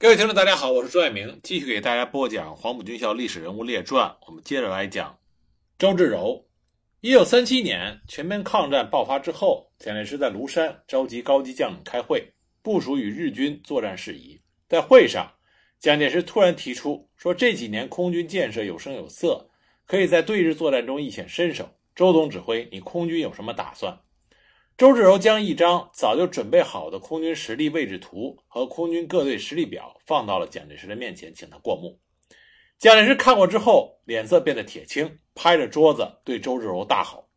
各位听众，大家好，我是朱爱明，继续给大家播讲《黄埔军校历史人物列传》。我们接着来讲周至柔。一九三七年全面抗战爆发之后，蒋介石在庐山召集高级将领开会，部署与日军作战事宜。在会上，蒋介石突然提出说：“这几年空军建设有声有色，可以在对日作战中一显身手。周总指挥，你空军有什么打算？”周至柔将一张早就准备好的空军实力位置图和空军各队实力表放到了蒋介石的面前，请他过目。蒋介石看过之后，脸色变得铁青，拍着桌子对周至柔大吼：“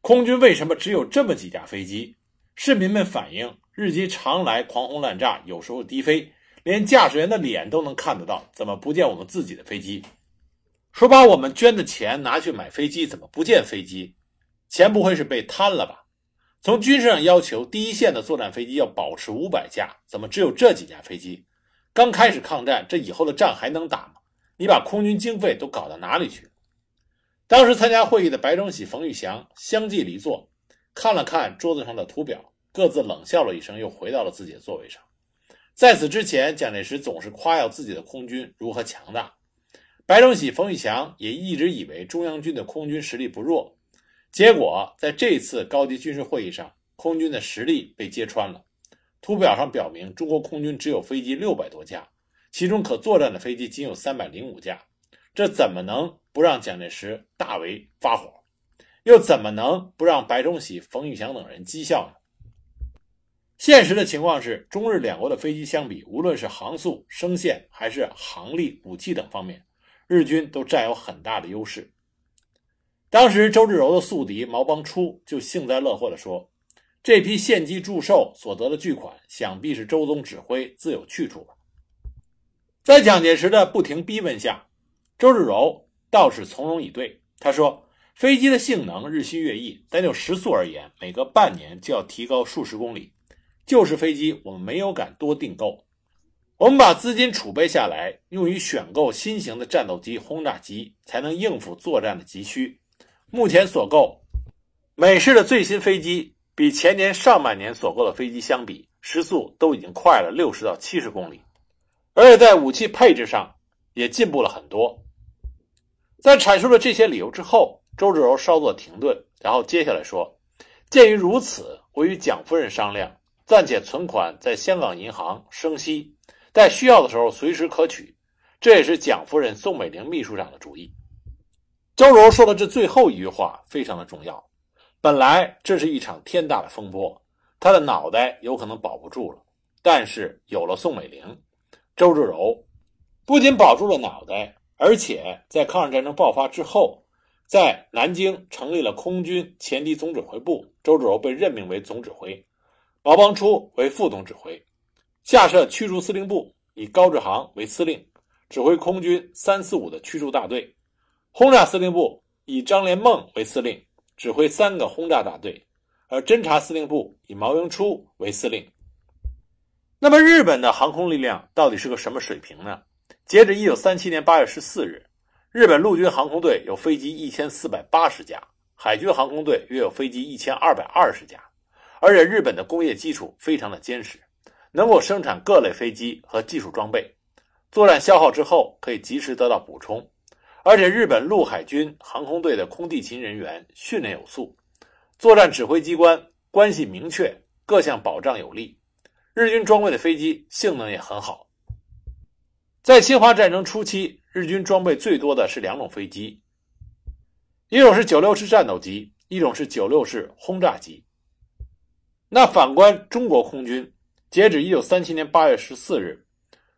空军为什么只有这么几架飞机？市民们反映，日机常来狂轰滥炸，有时候低飞，连驾驶员的脸都能看得到，怎么不见我们自己的飞机？说把我们捐的钱拿去买飞机，怎么不见飞机？钱不会是被贪了吧？”从军事上要求，第一线的作战飞机要保持五百架，怎么只有这几架飞机？刚开始抗战，这以后的仗还能打吗？你把空军经费都搞到哪里去？当时参加会议的白崇禧、冯玉祥相继离座，看了看桌子上的图表，各自冷笑了一声，又回到了自己的座位上。在此之前，蒋介石总是夸耀自己的空军如何强大，白崇禧、冯玉祥也一直以为中央军的空军实力不弱。结果，在这次高级军事会议上，空军的实力被揭穿了。图表上表明，中国空军只有飞机六百多架，其中可作战的飞机仅有三百零五架。这怎么能不让蒋介石大为发火？又怎么能不让白崇禧、冯玉祥等人讥笑呢？现实的情况是，中日两国的飞机相比，无论是航速、声线还是航力、武器等方面，日军都占有很大的优势。当时，周至柔的宿敌毛邦初就幸灾乐祸地说：“这批献机祝寿所得的巨款，想必是周总指挥自有去处吧。”在蒋介石的不停逼问下，周至柔倒是从容以对。他说：“飞机的性能日新月异，单就时速而言，每隔半年就要提高数十公里。旧式飞机我们没有敢多订购，我们把资金储备下来，用于选购新型的战斗机、轰炸机，才能应付作战的急需。”目前所购美式的最新飞机，比前年上半年所购的飞机相比，时速都已经快了六十到七十公里，而且在武器配置上也进步了很多。在阐述了这些理由之后，周至柔稍作停顿，然后接下来说：“鉴于如此，我与蒋夫人商量，暂且存款在香港银行生息，在需要的时候随时可取。这也是蒋夫人宋美龄秘书长的主意。”周柔说的这最后一句话非常的重要。本来这是一场天大的风波，他的脑袋有可能保不住了。但是有了宋美龄，周至柔不仅保住了脑袋，而且在抗日战争爆发之后，在南京成立了空军前敌总指挥部，周至柔被任命为总指挥，毛邦初为副总指挥，下设驱逐司令部，以高志航为司令，指挥空军三四五的驱逐大队。轰炸司令部以张连梦为司令，指挥三个轰炸大队，而侦察司令部以毛英初为司令。那么，日本的航空力量到底是个什么水平呢？截至一九三七年八月十四日，日本陆军航空队有飞机一千四百八十架，海军航空队约有飞机一千二百二十架，而且日本的工业基础非常的坚实，能够生产各类飞机和技术装备，作战消耗之后可以及时得到补充。而且，日本陆海军航空队的空地勤人员训练有素，作战指挥机关关系明确，各项保障有力。日军装备的飞机性能也很好。在侵华战争初期，日军装备最多的是两种飞机，一种是九六式战斗机，一种是九六式轰炸机。那反观中国空军，截止一九三七年八月十四日，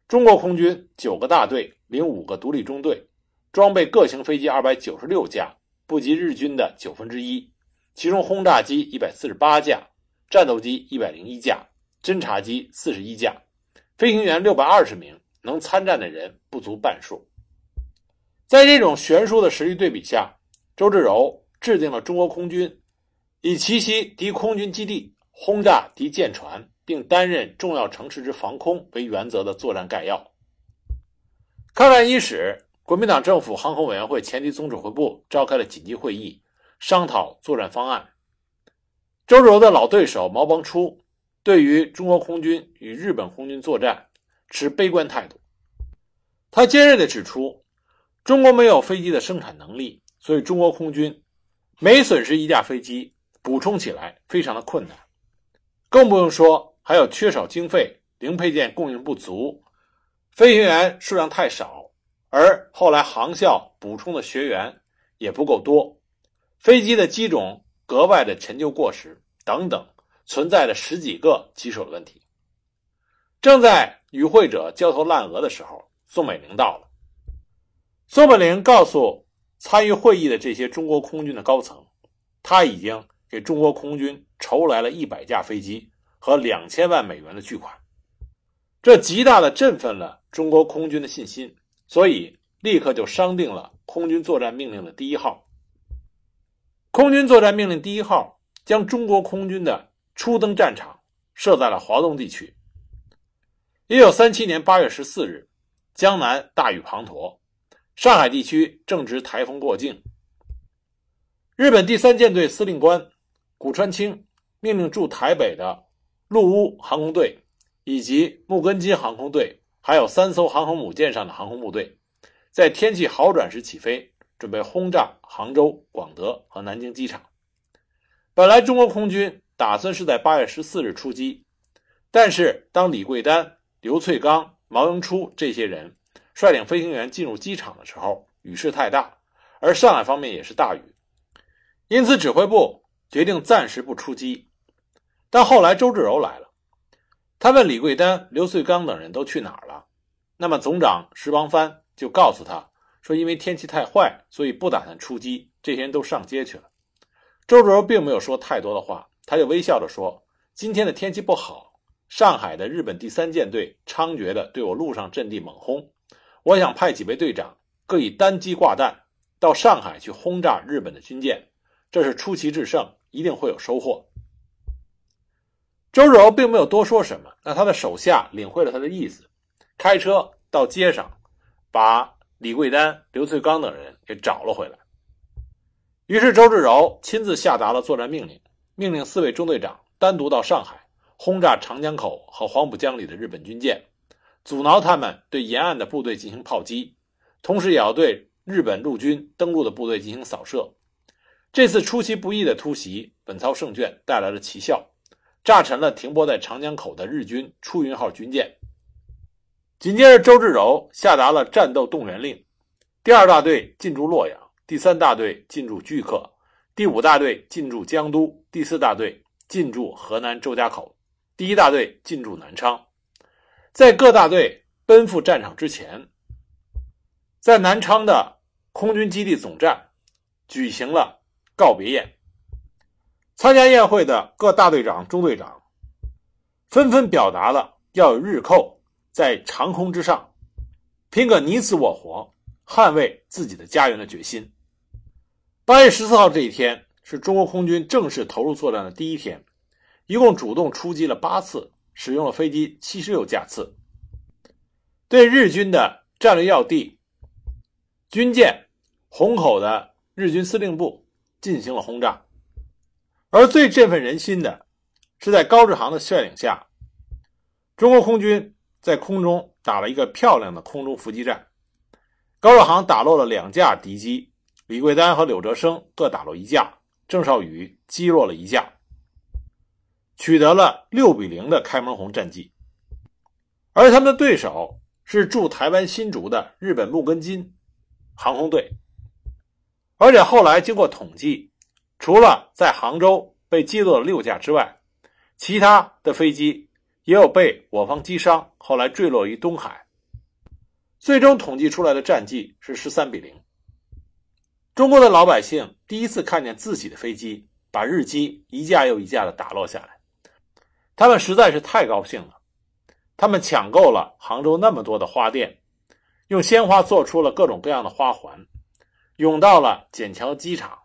中国空军九个大队零五个独立中队。装备各型飞机二百九十六架，不及日军的九分之一。其中轰炸机一百四十八架，战斗机一百零一架，侦察机四十一架，飞行员六百二十名，能参战的人不足半数。在这种悬殊的实力对比下，周至柔制定了中国空军以奇袭敌空军基地、轰炸敌舰船，并担任重要城市之防空为原则的作战概要。抗战伊始。国民党政府航空委员会前敌总指挥部召开了紧急会议，商讨作战方案。周至柔的老对手毛邦初对于中国空军与日本空军作战持悲观态度。他尖锐地指出，中国没有飞机的生产能力，所以中国空军每损失一架飞机，补充起来非常的困难，更不用说还有缺少经费、零配件供应不足、飞行员数量太少，而后来航校补充的学员也不够多，飞机的机种格外的陈旧过时等等，存在着十几个棘手的问题。正在与会者焦头烂额的时候。宋美龄到了。宋美龄告诉参与会议的这些中国空军的高层，他已经给中国空军筹来了一百架飞机和两千万美元的巨款，这极大的振奋了中国空军的信心，所以立刻就商定了空军作战命令的第一号。空军作战命令第一号将中国空军的初登战场设在了华东地区。一九三七年八月十四日。江南大雨滂沱，上海地区正值台风过境。日本第三舰队司令官谷川清命令驻台北的陆屋航空队以及木根津航空队，还有三艘航空母舰上的航空部队，在天气好转时起飞，准备轰炸杭州、广德和南京机场。本来中国空军打算是在八月十四日出击，但是当李桂丹、刘翠刚。毛永初这些人率领飞行员进入机场的时候，雨势太大，而上海方面也是大雨，因此指挥部决定暂时不出击。但后来周至柔来了，他问李桂丹、刘穗刚等人都去哪儿了。那么总长石邦藩就告诉他说，因为天气太坏，所以不打算出击，这些人都上街去了。周至柔并没有说太多的话，他就微笑着说：“今天的天气不好。”上海的日本第三舰队猖獗地对我陆上阵地猛轰，我想派几位队长各以单机挂弹到上海去轰炸日本的军舰，这是出奇制胜，一定会有收获。周日柔并没有多说什么，那他的手下领会了他的意思，开车到街上，把李桂丹、刘翠刚等人给找了回来。于是周至柔亲自下达了作战命令，命令四位中队长单独到上海。轰炸长江口和黄浦江里的日本军舰，阻挠他们对沿岸的部队进行炮击，同时也要对日本陆军登陆的部队进行扫射。这次出其不意的突袭本操胜券，带来了奇效，炸沉了停泊在长江口的日军出云号军舰。紧接着，周至柔下达了战斗动员令：第二大队进驻洛阳，第三大队进驻巨客，第五大队进驻江都，第四大队进驻河南周家口。第一大队进驻南昌，在各大队奔赴战场之前，在南昌的空军基地总站举行了告别宴。参加宴会的各大队长、中队长纷纷表达了要有日寇在长空之上拼个你死我活、捍卫自己的家园的决心。八月十四号这一天是中国空军正式投入作战的第一天。一共主动出击了八次，使用了飞机七十六架次，对日军的战略要地、军舰、虹口的日军司令部进行了轰炸。而最振奋人心的是，在高志航的率领下，中国空军在空中打了一个漂亮的空中伏击战。高志航打落了两架敌机，李桂丹和柳哲生各打落一架，郑少宇击落了一架。取得了六比零的开门红战绩，而他们的对手是驻台湾新竹的日本木根津航空队，而且后来经过统计，除了在杭州被击落了六架之外，其他的飞机也有被我方击伤，后来坠落于东海。最终统计出来的战绩是十三比零。中国的老百姓第一次看见自己的飞机把日机一架又一架的打落下来。他们实在是太高兴了，他们抢购了杭州那么多的花店，用鲜花做出了各种各样的花环，涌到了笕桥机场，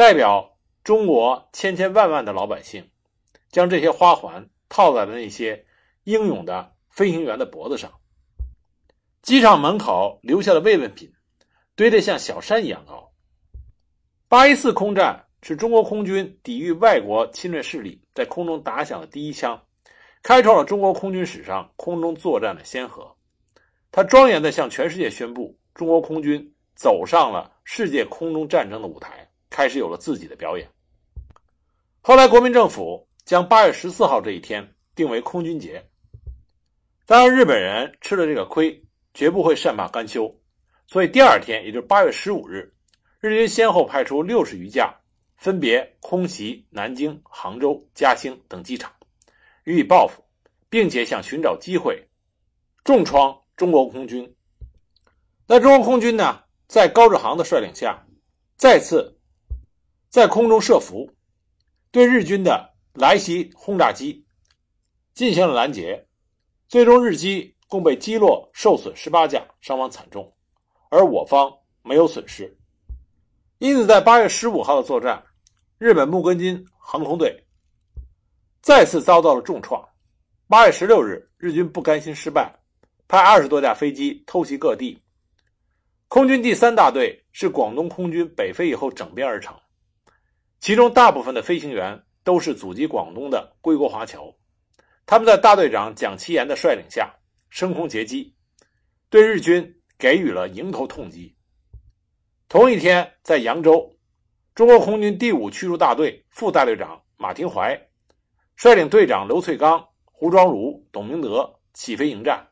代表中国千千万万的老百姓，将这些花环套在了那些英勇的飞行员的脖子上。机场门口留下的慰问品，堆得像小山一样高。八一四空战。是中国空军抵御外国侵略势力在空中打响的第一枪，开创了中国空军史上空中作战的先河。他庄严地向全世界宣布，中国空军走上了世界空中战争的舞台，开始有了自己的表演。后来，国民政府将八月十四号这一天定为空军节。当然，日本人吃了这个亏，绝不会善罢甘休，所以第二天，也就是八月十五日，日军先后派出六十余架，分别空袭南京、杭州、嘉兴等机场，予以报复，并且想寻找机会重创中国空军。那中国空军呢，在高志航的率领下，再次在空中设伏，对日军的来袭轰炸机进行了拦截。最终，日机共被击落，受损十八架，伤亡惨重，而我方没有损失。因此，在八月十五号的作战，日本木根津航空队再次遭到了重创。八月十六日，日军不甘心失败，派二十多架飞机偷袭各地。空军第三大队是广东空军北飞以后整编而成，其中大部分的飞行员都是祖籍广东的归国华侨。他们在大队长蒋其言的率领下升空截击，对日军给予了迎头痛击。同一天，在扬州，中国空军第五驱逐大队副大队长马廷怀率领队长刘翠刚、胡庄儒、董明德起飞迎战，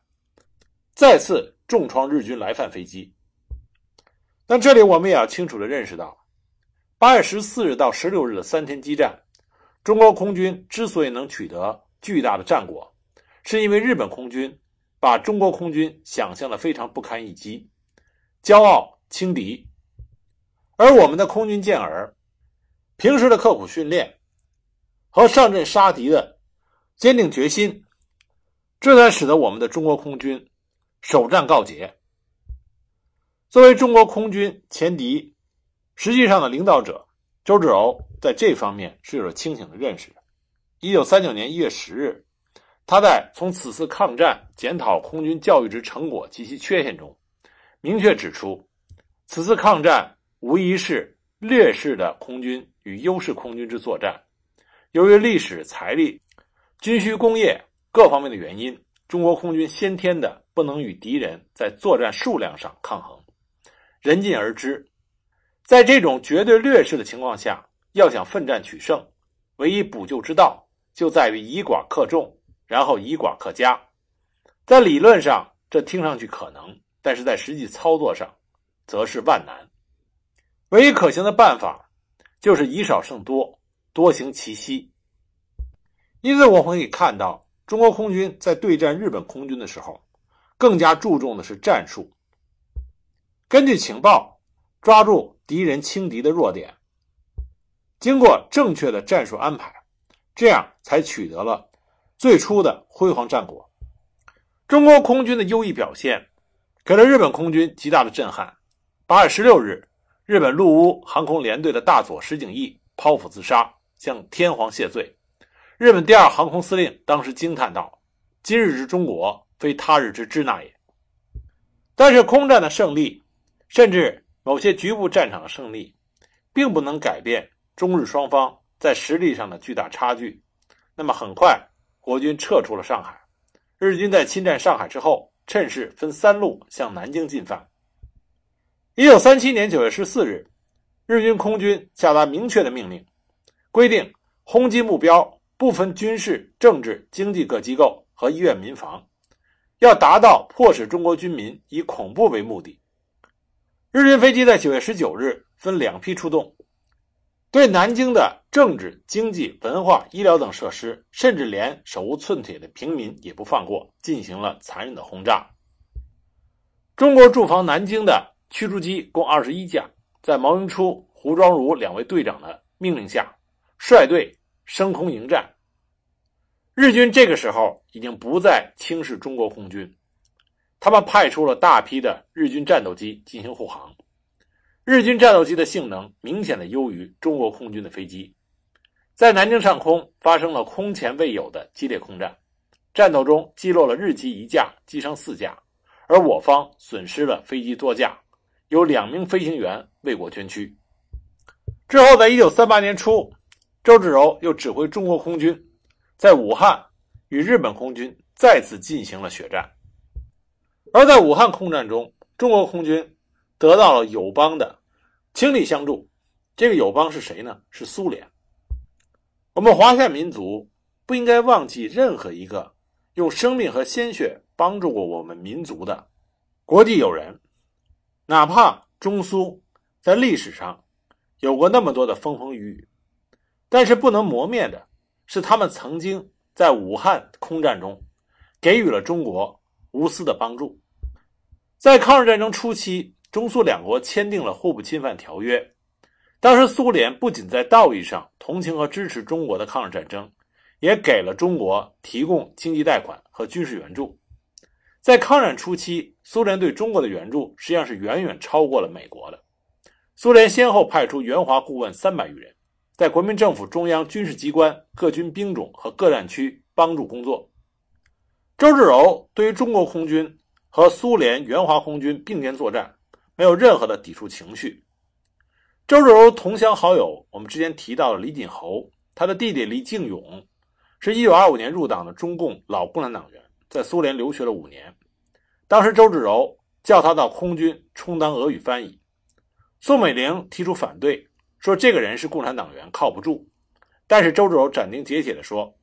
再次重创日军来犯飞机。但这里我们也要清楚的认识到，八月十四日到十六日的三天激战，中国空军之所以能取得。巨大的战果，是因为日本空军把中国空军想象的非常不堪一击，骄傲轻敌，而我们的空军健儿平时的刻苦训练和上阵杀敌的坚定决心，这才使得我们的中国空军首战告捷。作为中国空军前敌，实际上的领导者周志柔在这方面是有着清醒的认识的。一九三九年一月十日，他在从此次抗战检讨空军教育之成果及其缺陷中，明确指出，此次抗战无疑是劣势的空军与优势空军之作战。由于历史、财力、军需、工业各方面的原因，中国空军先天的不能与敌人在作战数量上抗衡。人尽而知，在这种绝对劣势的情况下，要想奋战取胜，唯一补救之道。就在于以寡克众，然后以寡克家。在理论上，这听上去可能，但是在实际操作上，则是万难。唯一可行的办法，就是以少胜多，多行其稀。因此，我们可以看到，中国空军在对战日本空军的时候，更加注重的是战术，根据情报抓住敌人轻敌的弱点，经过正确的战术安排。这样才取得了最初的辉煌战果。中国空军的优异表现，给了日本空军极大的震撼。八月十六日，日本陆乌航空联队的大佐石井毅剖腹自杀，向天皇谢罪。日本第二航空司令当时惊叹道：“今日之中国，非他日之支那也。”但是，空战的胜利，甚至某些局部战场的胜利，并不能改变中日双方。在实力上的巨大差距，那么很快国军撤出了上海。日军在侵占上海之后，趁势分三路向南京进犯。一九三七年九月十四日，日军空军下达明确的命令，规定轰击目标不分军事、政治、经济各机构和医院、民房，要达到迫使中国军民以恐怖为目的。日军飞机在九月十九日分两批出动。对南京的政治、经济、文化、医疗等设施，甚至连手无寸铁的平民也不放过，进行了残忍的轰炸。中国驻防南京的驱逐机共二十一架，在毛云初、胡庄儒两位队长的命令下，率队升空迎战。日军这个时候已经不再轻视中国空军，他们派出了大批的日军战斗机进行护航。日军战斗机的性能明显的优于中国空军的飞机，在南京上空发生了空前未有的激烈空战，战斗中击落了日机一架，击伤四架，而我方损失了飞机多架，有两名飞行员为国捐躯。之后，在一九三八年初，周至柔又指挥中国空军在武汉与日本空军再次进行了血战。而在武汉空战中，中国空军得到了友邦的倾力相助。这个友邦是谁呢？是苏联。我们华夏民族不应该忘记任何一个用生命和鲜血帮助过我们民族的国际友人，哪怕中苏在历史上有过那么多的风风雨雨，但是不能磨灭的是他们曾经在武汉空战中给予了中国无私的帮助。在抗日战争初期，中苏两国签订了互不侵犯条约。当时，苏联不仅在道义上同情和支持中国的抗日战争，也给了中国提供经济贷款和军事援助。在抗战初期，苏联对中国的援助实际上是远远超过了美国的。苏联先后派出援华顾问三百余人，在国民政府中央军事机关、各军兵种和各战区帮助工作。周至柔对于中国空军。和苏联援华空军并肩作战，没有任何的抵触情绪。周至柔同乡好友，我们之前提到了李锦侯，他的弟弟李敬勇，是一九二五年入党的中共老共产党员，在苏联留学了五年。当时周至柔叫他到空军充当俄语翻译，宋美龄提出反对，说这个人是共产党员，靠不住。但是周至柔斩钉截铁地说：“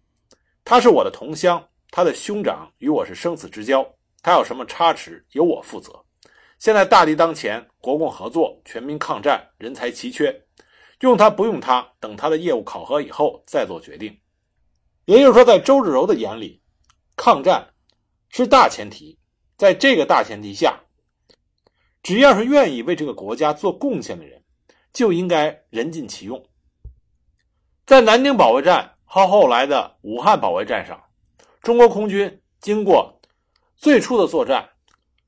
他是我的同乡，他的兄长与我是生死之交。”他有什么差池，由我负责。现在大敌当前，国共合作，全民抗战，人才奇缺，用他不用他，等他的业务考核以后再做决定。也就是说，在周至柔的眼里，抗战是大前提，在这个大前提下，只要是愿意为这个国家做贡献的人，就应该人尽其用。在南京保卫战和后来的武汉保卫战上，中国空军经过。最初的作战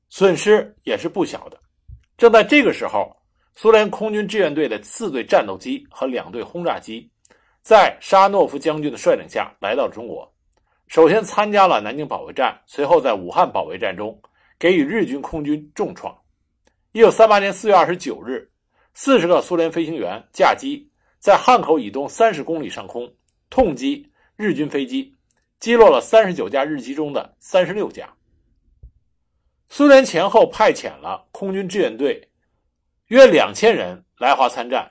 损失也是不小的。正在这个时候，苏联空军志愿队的四队战斗机和两队轰炸机，在沙诺夫将军的率领下来到中国，首先参加了南京保卫战，随后在武汉保卫战中给予日军空军重创。一九三八年四月二十九日，四十个苏联飞行员驾机在汉口以东三十公里上空痛击日军飞机，击落了三十九架日机中的三十六架。苏联前后派遣了空军志愿队约两千人来华参战。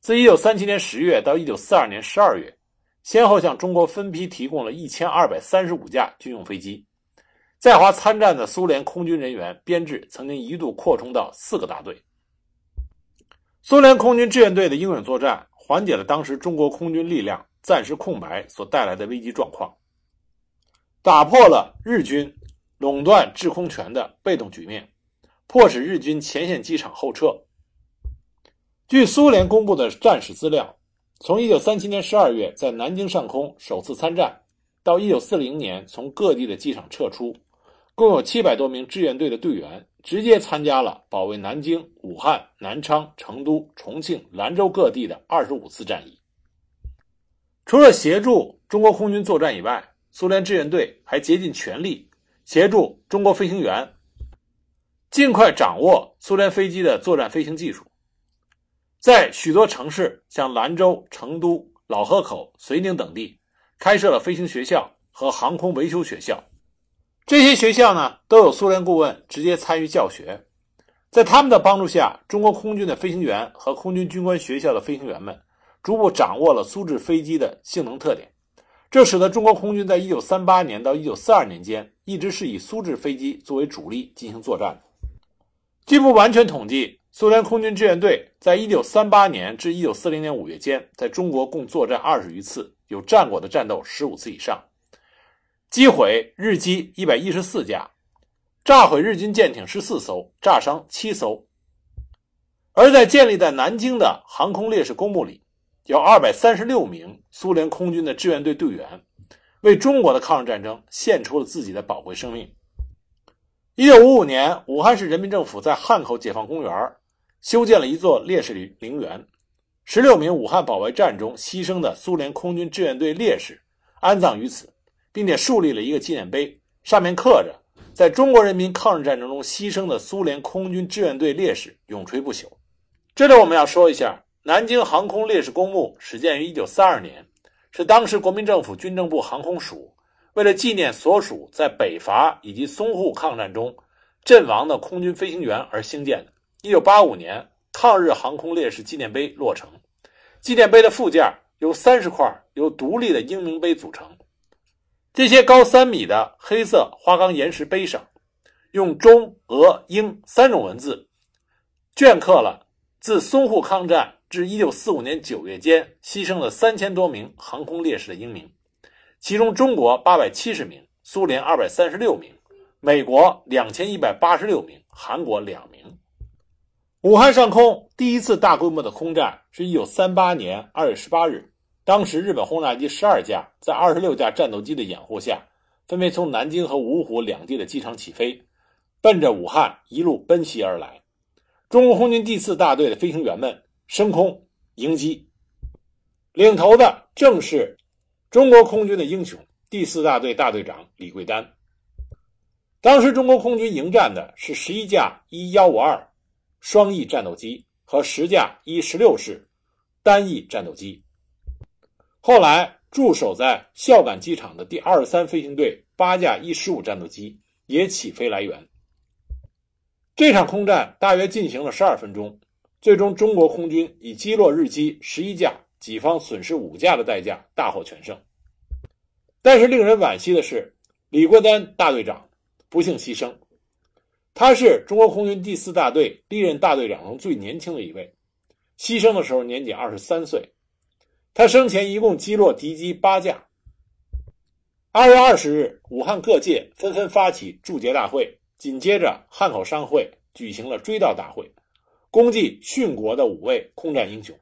自一九三七年十月到一九四二年十二月，先后向中国分批提供了一千二百三十五架军用飞机。在华参战的苏联空军人员编制曾经一度扩充到四个大队。苏联空军志愿队的英勇作战，缓解了当时中国空军力量暂时空白所带来的危机状况，打破了日军。垄断制空权的被动局面，迫使日军前线机场后撤。据苏联公布的战史资料，从1937年12月在南京上空首次参战，到1940年从各地的机场撤出，共有700多名志愿队的队员直接参加了保卫南京、武汉、南昌、成都、重庆、兰州各地的25次战役。除了协助中国空军作战以外，苏联志愿队还竭尽全力。协助中国飞行员尽快掌握苏联飞机的作战飞行技术，在许多城市，像兰州、成都、老河口、绥宁等地，开设了飞行学校和航空维修学校。这些学校呢，都有苏联顾问直接参与教学。在他们的帮助下，中国空军的飞行员和空军军官学校的飞行员们，逐步掌握了苏制飞机的性能特点。这使得中国空军在1938年到1942年间一直是以苏制飞机作为主力进行作战。据不完全统计，苏联空军志愿队在1938年至1940年5月间，在中国共作战二十余次，有战果的战斗十五次以上，击毁日机114架，炸毁日军舰艇十四艘，炸伤七艘。而在建立在南京的航空烈士公墓里。有二百三十六名苏联空军的志愿队队员，为中国的抗日战争献出了自己的宝贵生命。一九五五年，武汉市人民政府在汉口解放公园修建了一座烈士陵园，十六名武汉保卫战中牺牲的苏联空军志愿队烈士安葬于此，并且树立了一个纪念碑，上面刻着“在中国人民抗日战争中牺牲的苏联空军志愿队烈士永垂不朽”。这里我们要说一下。南京航空烈士公墓始建于一九三二年，是当时国民政府军政部航空署为了纪念所属在北伐以及淞沪抗战中阵亡的空军飞行员而兴建的。1985年，抗日航空烈士纪念碑落成。纪念碑的附件由三十块由独立的英名碑组成。这些高三米的黑色花岗岩石碑上，用中、俄、英三种文字镌刻了自淞沪抗战至1945年9月间牺牲了三千多名航空烈士的英名。其中，中国八百七十名，苏联二百三十六名，美国两千一百八十六名，韩国两名。武汉上空第一次大规模的空战是一九三八年二月十八日，当时日本轰炸机十二架在二十六架战斗机的掩护下，分别从南京和芜湖两地的机场起飞，奔着武汉一路奔袭而来。中国空军第四大队的飞行员们升空迎击，领头的正是。中国空军的英雄，第四大队大队长李桂丹。当时中国空军迎战的是十一架伊幺五二双翼战斗机和十架伊十六式单翼战斗机。后来驻守在孝感机场的第二十三飞行队八架伊十五战斗机也起飞来援。这场空战大约进行了十二分钟，最终中国空军以击落日机十一架。己方损失五架的代价大获全胜，但是令人惋惜的是，李国丹大队长不幸牺牲。他是中国空军第四大队历任大队长中最年轻的一位，牺牲的时候年仅二十三岁。他生前一共击落敌机八架。二月二十日，武汉各界纷纷发起祝捷大会，紧接着汉口商会举行了追悼大会，公祭殉国的五位空战英雄。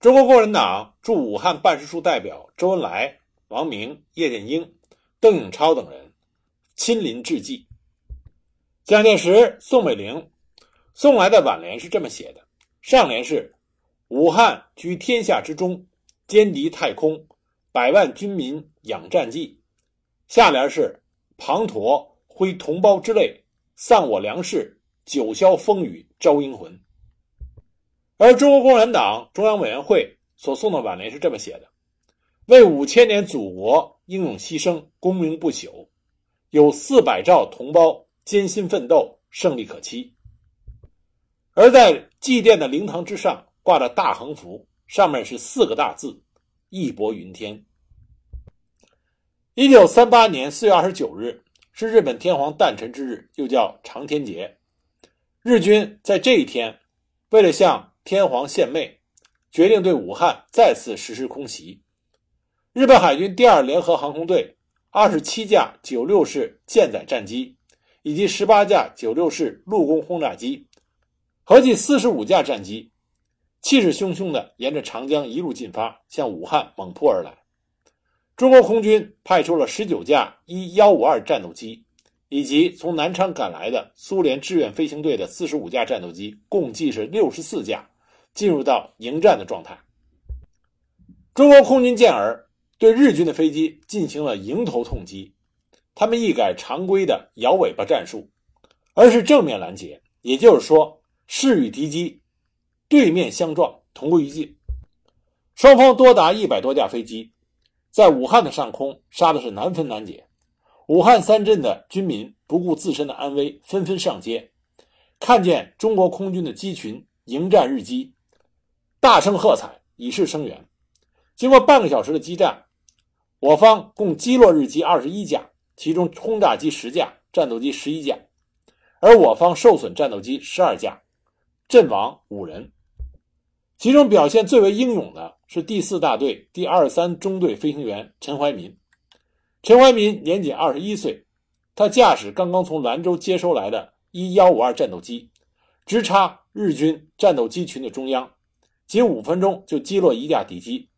中国共产党驻武汉办事处代表周恩来、王明、叶剑英、邓颖超等人亲临致祭。蒋介石、宋美龄送来的挽联是这么写的：上联是“武汉居天下之中，歼敌太空，百万军民仰战绩”，下联是“滂沱挥同胞之泪，丧我粮食，九霄风雨招英魂”。而中国共产党中央委员会所送的挽联是这么写的：“为五千年祖国英勇牺牲，功名不朽，有四百兆同胞艰辛奋斗，胜利可期。”而在祭奠的灵堂之上挂着大横幅，上面是四个大字：“义薄云天。”一九三八年四月二十九日是日本天皇诞辰之日，又叫长天节。日军在这一天，为了向天皇献媚，决定对武汉再次实施空袭。日本海军第二联合航空队二十七架九六式舰载战机以及十八架九六式陆攻轰炸机，合计四十五架战机，气势汹汹地沿着长江一路进发，向武汉猛扑而来。中国空军派出了十九架伊幺五二战斗机，以及从南昌赶来的苏联志愿飞行队的四十五架战斗机，共计是六十四架。进入到迎战的状态，中国空军健儿对日军的飞机进行了迎头痛击，他们一改常规的摇尾巴战术，而是正面拦截，也就是说，是与敌机对面相撞，同归于尽。双方多达一百多架飞机，在武汉的上空杀的是难分难解。武汉三镇的军民不顾自身的安危，纷纷上街，看见中国空军的机群迎战日机。大声喝彩，以示声援。经过半个小时的激战，我方共击落日机二十一架，其中轰炸机十架，战斗机十一架，而我方受损战斗机十二架，阵亡五人。其中表现最为英勇的是第四大队第二三中队飞行员陈怀民。陈怀民年仅二十一岁，他驾驶刚刚从兰州接收来的伊幺五二战斗机，直插日军战斗机群的中央。仅五分钟就击落一架敌机，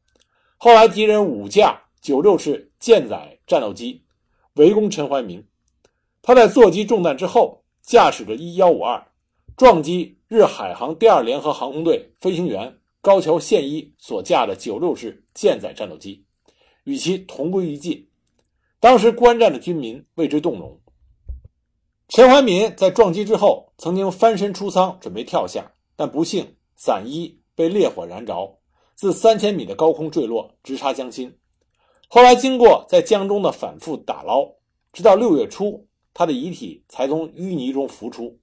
后来敌人五架九六式舰载战斗机围攻陈怀民，他在座机中弹之后，驾驶着伊幺五二撞击日海航第二联合航空队飞行员高桥宪一所驾的九六式舰载战斗机，与其同归于尽。当时观战的军民为之动容。陈怀民在撞击之后，曾经翻身出舱准备跳下，但不幸伞衣。被烈火燃着，自三千米的高空坠落，直插江心。后来经过在江中的反复打捞，直到六月初，他的遗体才从淤泥中浮出。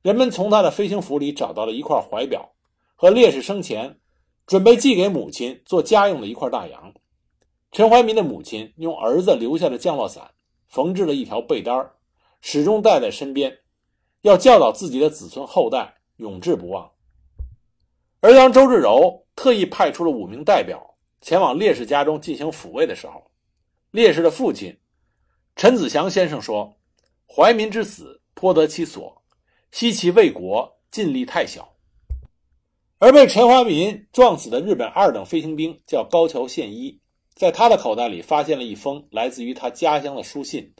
人们从他的飞行服里找到了一块怀表和烈士生前准备寄给母亲做家用的一块大洋。陈怀民的母亲用儿子留下的降落伞缝制了一条被单始终带在身边，要教导自己的子孙后代永志不忘。而当周至柔特意派出了五名代表前往烈士家中进行抚慰的时候，烈士的父亲陈子祥先生说：“怀民之死，颇得其所。”惜其为国尽力太小，而被陈怀民撞死的日本二等飞行兵叫高桥宪一，在他的口袋里发现了一封来自于他家乡的书信，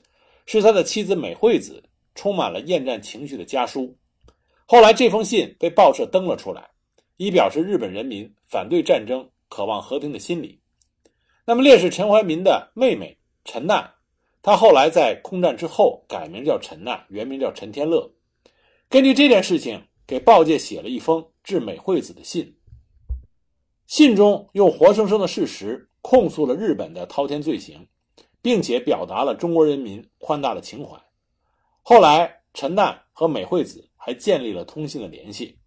是他的妻子美惠子充满了厌战情绪的家书。后来这封信被报社登了出来，以表示日本人民反对战争、渴望和平的心理。那么烈士陈怀民的妹妹陈娜，她后来在空战之后改名叫陈娜，原名叫陈天乐。根据这件事情，给报界写了一封致美惠子的信。信中用活生生的事实控诉了日本的滔天罪行，并且表达了中国人民宽大的情怀。后来，陈旦和美惠子还建立了通信的联系。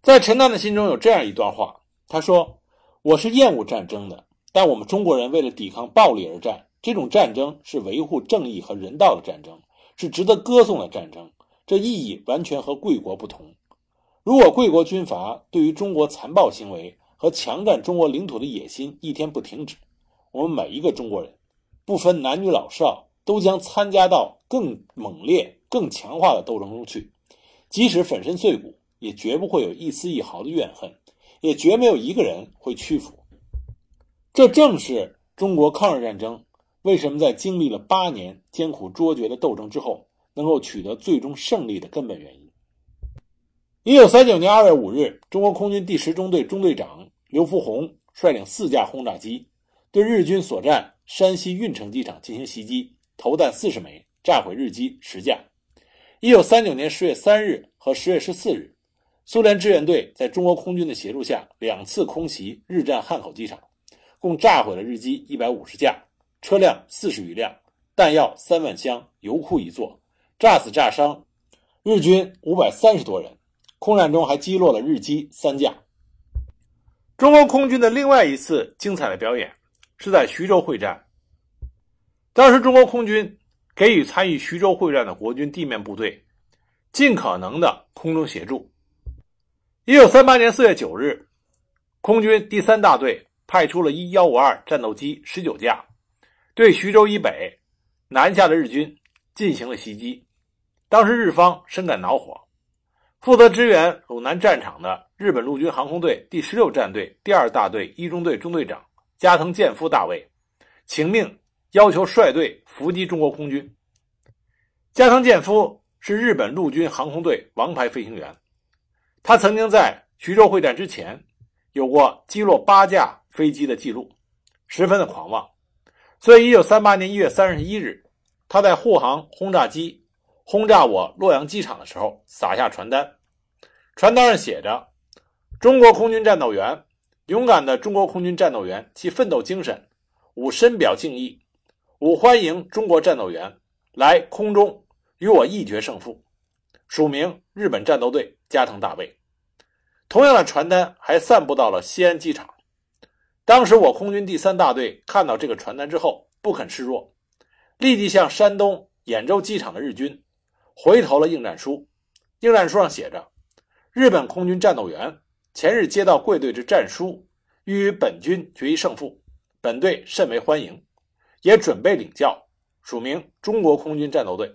在陈旦的心中有这样一段话，他说：“我是厌恶战争的，但我们中国人为了抵抗暴力而战，这种战争是维护正义和人道的战争，是值得歌颂的战争。”这意义完全和贵国不同。如果贵国军阀对于中国残暴行为和强占中国领土的野心一天不停止，我们每一个中国人，不分男女老少，都将参加到更猛烈、更强化的斗争中去。即使粉身碎骨，也绝不会有一丝一毫的怨恨，也绝没有一个人会屈服。这正是中国抗日战争为什么在经历了八年艰苦卓绝的斗争之后。能够取得最终胜利的根本原因。一九三九年二月五日，中国空军第十中队中队长刘福洪率领四架轰炸机对日军所占山西运城机场进行袭击，投弹四十枚，炸毁日机十架。一九三九年十月三日和十月十四日，苏联志愿队在中国空军的协助下两次空袭日战汉口机场，共炸毁了日机一百五十架，车辆四十余辆，弹药三万箱，油库一座。炸死炸伤日军五百三十多人，空战中还击落了日机三架。中国空军的另外一次精彩的表演是在徐州会战。当时中国空军给予参与徐州会战的国军地面部队尽可能的空中协助。一九三八年四月九日，空军第三大队派出了一幺五二战斗机十九架，对徐州以北南下的日军进行了袭击。当时日方深感恼火，负责支援鲁南战场的日本陆军航空队第十六战队第二大队一中队中队长加藤健夫大尉，请命要求率队伏击中国空军。加藤健夫是日本陆军航空队王牌飞行员，他曾经在徐州会战之前有过击落八架飞机的记录，十分的狂妄。所以，一九三八年一月三十一日，他在护航轰炸机。轰炸我洛阳机场的时候，撒下传单，传单上写着：“中国空军战斗员，勇敢的中国空军战斗员，其奋斗精神，吾深表敬意。吾欢迎中国战斗员来空中与我一决胜负。”署名日本战斗队加藤大尉。同样的传单还散布到了西安机场。当时我空军第三大队看到这个传单之后，不肯示弱，立即向山东兖州机场的日军。回投了应战书，应战书上写着：“日本空军战斗员前日接到贵队之战书，欲与本军决一胜负，本队甚为欢迎，也准备领教。”署名中国空军战斗队。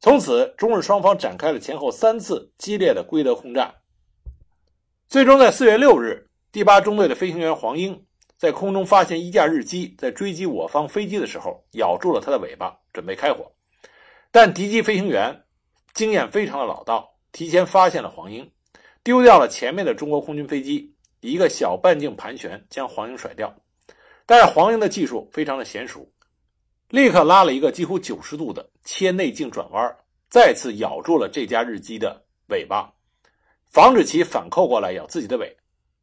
从此，中日双方展开了前后三次激烈的归德空战。最终在四月六日，第八中队的飞行员黄英在空中发现一架日机在追击我方飞机的时候，咬住了它的尾巴，准备开火。但敌机飞行员经验非常的老道，提前发现了黄英，丢掉了前面的中国空军飞机，一个小半径盘旋将黄英甩掉。但是黄英的技术非常的娴熟，立刻拉了一个几乎九十度的切内径转弯，再次咬住了这架日机的尾巴，防止其反扣过来咬自己的尾。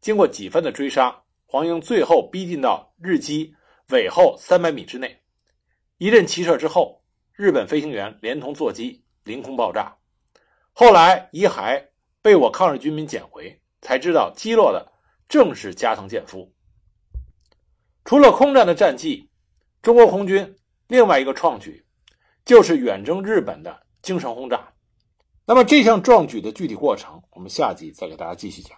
经过几番的追杀，黄英最后逼近到日机尾后三百米之内。一阵齐射之后，日本飞行员连同座机凌空爆炸。后来遗骸被我抗日军民捡回，才知道击落的正是加藤健夫。除了空战的战绩，中国空军另外一个创举就是远征日本的精神轰炸。那么这项壮举的具体过程，我们下集再给大家继续讲。